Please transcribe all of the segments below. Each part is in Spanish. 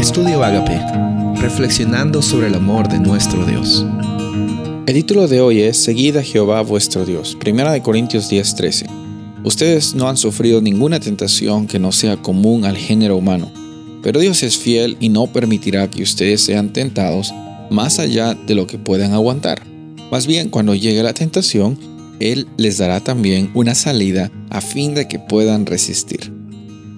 Estudio Agape, reflexionando sobre el amor de nuestro Dios. El título de hoy es Seguid a Jehová vuestro Dios, 1 Corintios 10:13. Ustedes no han sufrido ninguna tentación que no sea común al género humano, pero Dios es fiel y no permitirá que ustedes sean tentados más allá de lo que puedan aguantar. Más bien, cuando llegue la tentación, Él les dará también una salida a fin de que puedan resistir.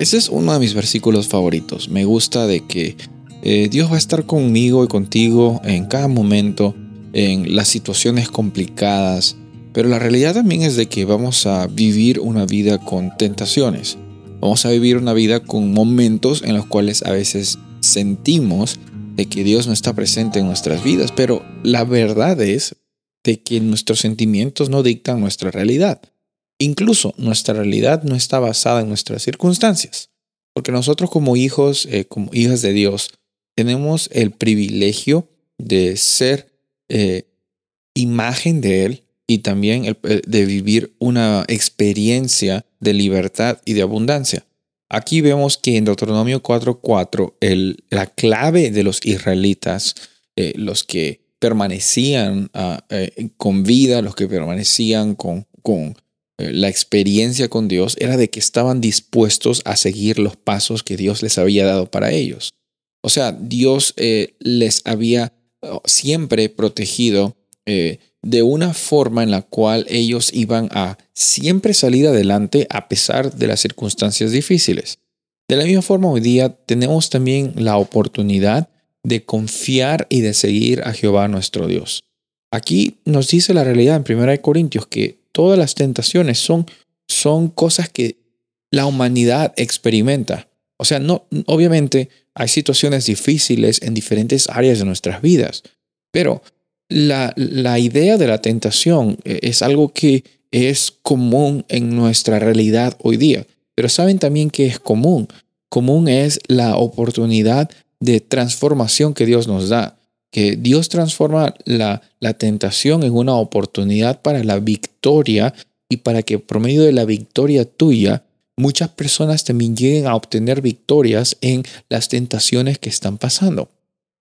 Ese es uno de mis versículos favoritos. Me gusta de que eh, Dios va a estar conmigo y contigo en cada momento, en las situaciones complicadas. Pero la realidad también es de que vamos a vivir una vida con tentaciones. Vamos a vivir una vida con momentos en los cuales a veces sentimos de que Dios no está presente en nuestras vidas. Pero la verdad es de que nuestros sentimientos no dictan nuestra realidad. Incluso nuestra realidad no está basada en nuestras circunstancias, porque nosotros como hijos, eh, como hijas de Dios, tenemos el privilegio de ser eh, imagen de Él y también eh, de vivir una experiencia de libertad y de abundancia. Aquí vemos que en Deuteronomio 4:4 la clave de los israelitas, los que permanecían ah, con vida, los que permanecían con, la experiencia con Dios era de que estaban dispuestos a seguir los pasos que Dios les había dado para ellos. O sea, Dios eh, les había oh, siempre protegido eh, de una forma en la cual ellos iban a siempre salir adelante a pesar de las circunstancias difíciles. De la misma forma, hoy día tenemos también la oportunidad de confiar y de seguir a Jehová nuestro Dios. Aquí nos dice la realidad en 1 Corintios que todas las tentaciones son, son cosas que la humanidad experimenta. O sea, no, obviamente hay situaciones difíciles en diferentes áreas de nuestras vidas, pero la, la idea de la tentación eh, es algo que es común en nuestra realidad hoy día. Pero saben también que es común. Común es la oportunidad de transformación que Dios nos da que Dios transforma la, la tentación en una oportunidad para la victoria y para que por medio de la victoria tuya muchas personas también lleguen a obtener victorias en las tentaciones que están pasando.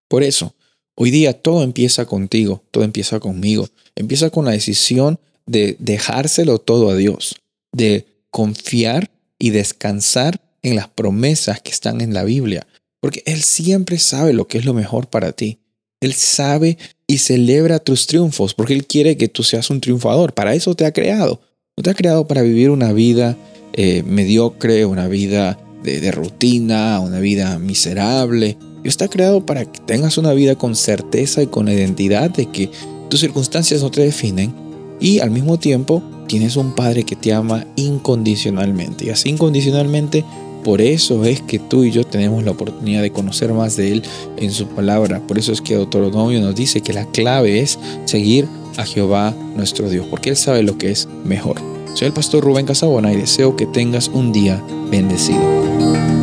Por eso, hoy día todo empieza contigo, todo empieza conmigo. Empieza con la decisión de dejárselo todo a Dios, de confiar y descansar en las promesas que están en la Biblia, porque Él siempre sabe lo que es lo mejor para ti. Él sabe y celebra tus triunfos porque Él quiere que tú seas un triunfador. Para eso te ha creado. No te ha creado para vivir una vida eh, mediocre, una vida de, rutina, una vida miserable. Dios te creado para que tengas una vida con certeza y con identidad de que tus circunstancias no te definen y al mismo tiempo tienes un Padre que te ama incondicionalmente. Y así incondicionalmente por eso es que tú y yo tenemos la oportunidad de conocer más de Él en su palabra. Por eso es que Deuteronomio nos dice que la clave es seguir a Jehová nuestro Dios, porque Él sabe lo que es mejor. Soy el pastor Rubén Casabona y deseo que tengas un día bendecido.